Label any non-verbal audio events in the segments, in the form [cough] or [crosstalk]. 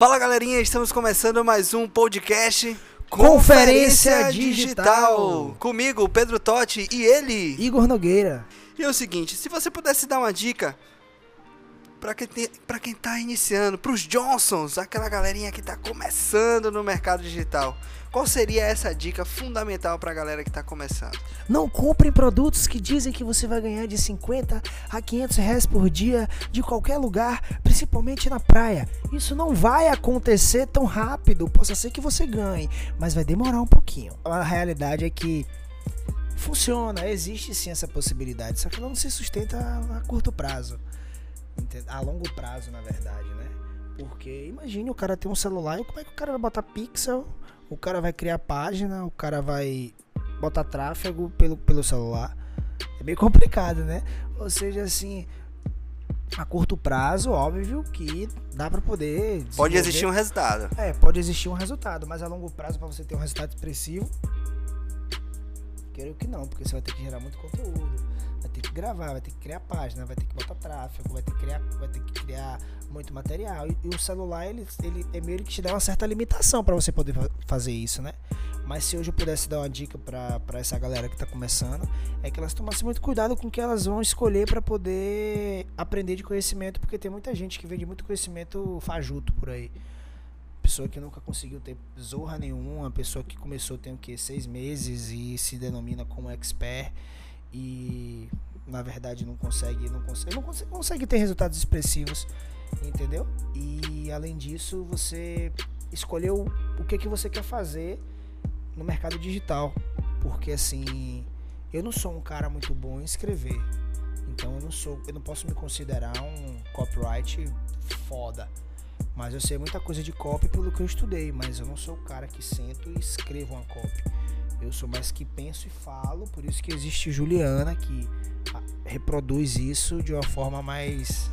Fala galerinha, estamos começando mais um podcast Conferência Digital. Comigo, Pedro Totti e ele. Igor Nogueira. E é o seguinte, se você pudesse dar uma dica para quem, tem- pra quem tá iniciando, pros Johnsons, aquela galerinha que tá começando no mercado digital, qual seria essa dica fundamental pra galera que tá começando? Não comprem produtos que dizem que você vai ganhar de 50 a 500 reais por dia de qualquer lugar, principalmente na praia. Isso não vai acontecer tão rápido. Possa ser que você ganhe, mas vai demorar um pouquinho. A realidade é que funciona, existe sim essa possibilidade, só que ela não se sustenta a, a curto prazo. A longo prazo, na verdade, né? Porque imagine o cara ter um celular e como é que o cara vai botar pixel, o cara vai criar página, o cara vai botar tráfego pelo, pelo celular. É meio complicado, né? Ou seja, assim, a curto prazo, óbvio que dá pra poder. Pode existir um resultado. É, pode existir um resultado, mas a longo prazo, pra você ter um resultado expressivo, quero que não, porque você vai ter que gerar muito conteúdo, gravar, vai ter que criar página, vai ter que botar tráfego, vai ter que criar, vai ter que criar muito material. E, e o celular, ele, ele é meio que te dá uma certa limitação pra você poder fa- fazer isso, né? Mas se hoje eu pudesse dar uma dica pra essa galera que tá começando, é que elas tomassem muito cuidado com o que elas vão escolher pra poder aprender de conhecimento, porque tem muita gente que vende muito conhecimento fajuto por aí. Pessoa que nunca conseguiu ter zorra nenhuma, pessoa que começou tem o que seis meses e se denomina como expert e na verdade não consegue, não consegue, não consegue, consegue ter resultados expressivos, entendeu? E além disso, você escolheu o que que você quer fazer no mercado digital, porque assim, eu não sou um cara muito bom em escrever. Então eu não sou, eu não posso me considerar um copyright foda. Mas eu sei muita coisa de copy pelo que eu estudei, mas eu não sou o cara que sento e escrevo uma copy. Eu sou mais que penso e falo, por isso que existe Juliana que reproduz isso de uma forma mais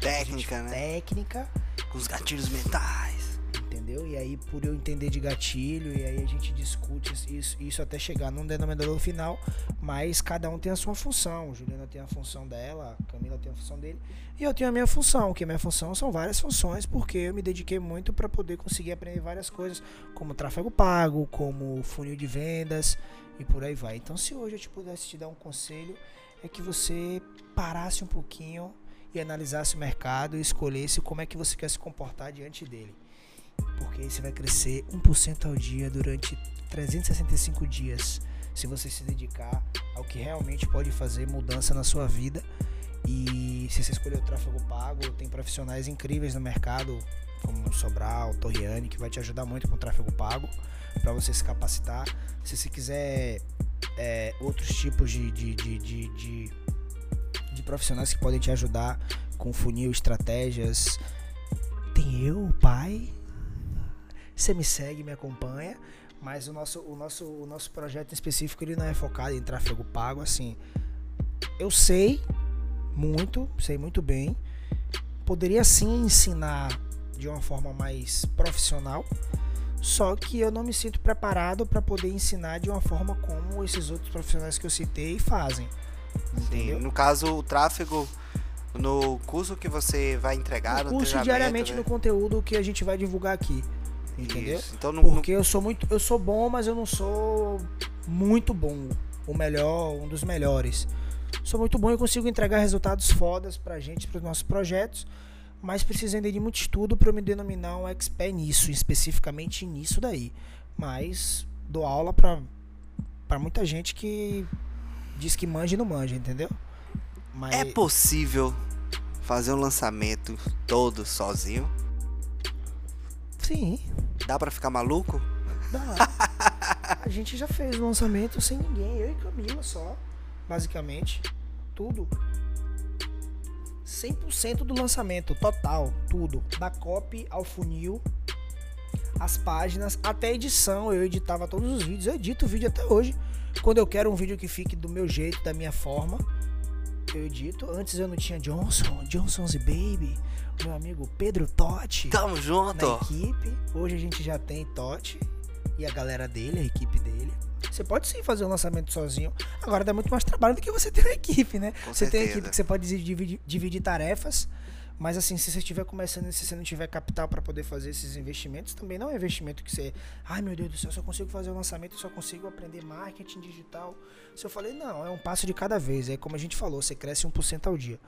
Técnica, né? técnica, Com os gatilhos mentais. entendeu? E aí por eu entender de gatilho, e aí a gente discute isso, isso até chegar num denominador final, mas cada um tem a sua função. Juliana tem a função dela, a Camila tem a função dele, e eu tenho a minha função, que a minha função são várias funções, porque eu me dediquei muito para poder conseguir aprender várias coisas, como tráfego pago, como funil de vendas e por aí vai. Então, se hoje eu te pudesse te dar um conselho, é que você parasse um pouquinho e analisasse o mercado e escolhesse como é que você quer se comportar diante dele. Porque aí você vai crescer 1% ao dia durante 365 dias. Se você se dedicar ao que realmente pode fazer mudança na sua vida. E se você escolher o tráfego pago, tem profissionais incríveis no mercado, como Sobral, Torriani, que vai te ajudar muito com o tráfego pago, para você se capacitar. Se você quiser é, outros tipos de, de, de, de, de, profissionais que podem te ajudar com funil, estratégias, tem eu, pai. Você me segue, me acompanha. Mas o nosso, o, nosso, o nosso projeto em específico ele não é focado em tráfego pago. Assim, eu sei muito, sei muito bem. Poderia sim ensinar de uma forma mais profissional. Só que eu não me sinto preparado para poder ensinar de uma forma como esses outros profissionais que eu citei fazem. Sim, Entendeu? no caso, o tráfego no curso que você vai entregar, no curso diariamente né? no conteúdo que a gente vai divulgar aqui. Entendeu? Isso. Então, Porque eu sou muito, eu sou bom, mas eu não sou muito bom, o melhor, um dos melhores. Sou muito bom e consigo entregar resultados fodas pra gente, pros nossos projetos, mas preciso ainda de muito estudo para eu me denominar um expert nisso, especificamente nisso daí. Mas dou aula pra para muita gente que diz que manja e não manja, entendeu? Mas é possível fazer um lançamento todo sozinho? sim, Dá pra ficar maluco? Dá. [laughs] A gente já fez o lançamento sem ninguém, eu e Camila só, basicamente. Tudo. 100% do lançamento, total, tudo. Da copy ao funil, as páginas, até a edição. Eu editava todos os vídeos, eu edito o vídeo até hoje. Quando eu quero um vídeo que fique do meu jeito, da minha forma, eu edito. Antes eu não tinha Johnson, Johnson's Baby, meu amigo Pedro Totti Tamo junto! na equipe. Hoje a gente já tem Totti e a galera dele, a equipe dele. Você pode sim fazer um lançamento sozinho. Agora dá muito mais trabalho do que você [laughs] ter uma equipe, né? Com você tem uma certeza. equipe que você pode dividir, dividir tarefas, Mas assim, se você estiver começando e se você não tiver capital para poder fazer esses investimentos, também não é um investimento que você, ai meu Deus do céu, eu só consigo fazer o lançamento, eu só consigo aprender marketing digital. Se eu falei, não, é um passo de cada vez. É como a gente falou, você cresce 1% ao dia.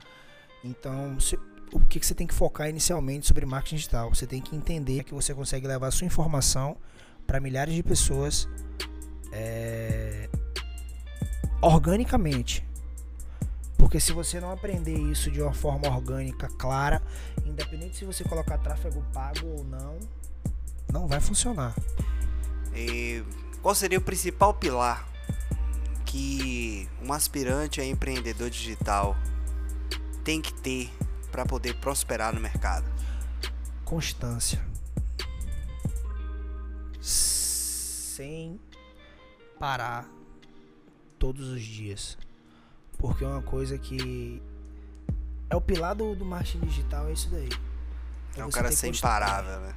Então, se, o que, que você tem que focar inicialmente sobre marketing digital? Você tem que entender que você consegue levar a sua informação para milhares de pessoas é, organicamente. Porque se você não aprender isso de uma forma orgânica, clara, independente se você colocar tráfego pago ou não, não vai funcionar. E qual seria o principal pilar que um aspirante a empreendedor digital tem que ter para poder prosperar no mercado? Constância. Sem parar todos os dias. Porque é uma coisa que é o pilar do, do marketing digital, é isso daí. É, é um cara ser imparável, né?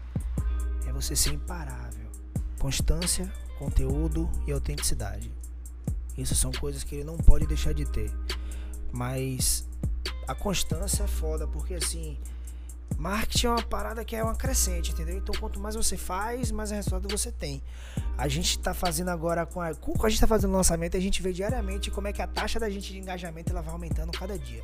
É você ser imparável. Constância, conteúdo e autenticidade. Isso são coisas que ele não pode deixar de ter. Mas a constância é foda, porque assim, marketing é uma parada que é uma crescente, entendeu? Então quanto mais você faz, mais resultado você tem. A gente está fazendo agora com a, com a gente está fazendo lançamento, a gente vê diariamente como é que a taxa da gente de engajamento ela vai aumentando cada dia.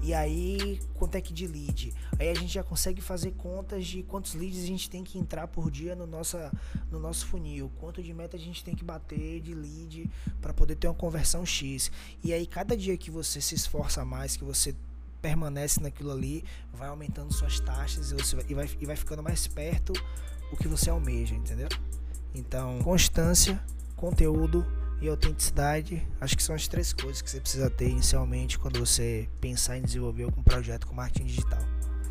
E aí, quanto é que de lead? Aí a gente já consegue fazer contas de quantos leads a gente tem que entrar por dia no, nossa, no nosso funil, quanto de meta a gente tem que bater de lead para poder ter uma conversão X. E aí, cada dia que você se esforça mais, que você permanece naquilo ali, vai aumentando suas taxas e, você vai, e, vai, e vai ficando mais perto o que você almeja, entendeu? Então, constância, conteúdo e autenticidade, acho que são as três coisas que você precisa ter inicialmente quando você pensar em desenvolver algum projeto com marketing digital.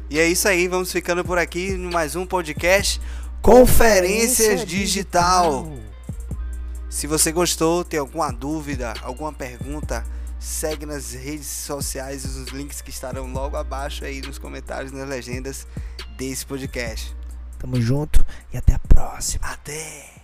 E é isso aí, vamos ficando por aqui no mais um podcast Conferências Digital. Digital. Se você gostou, tem alguma dúvida, alguma pergunta, segue nas redes sociais os links que estarão logo abaixo aí nos comentários, nas legendas desse podcast. Tamo junto e até a próxima. Até!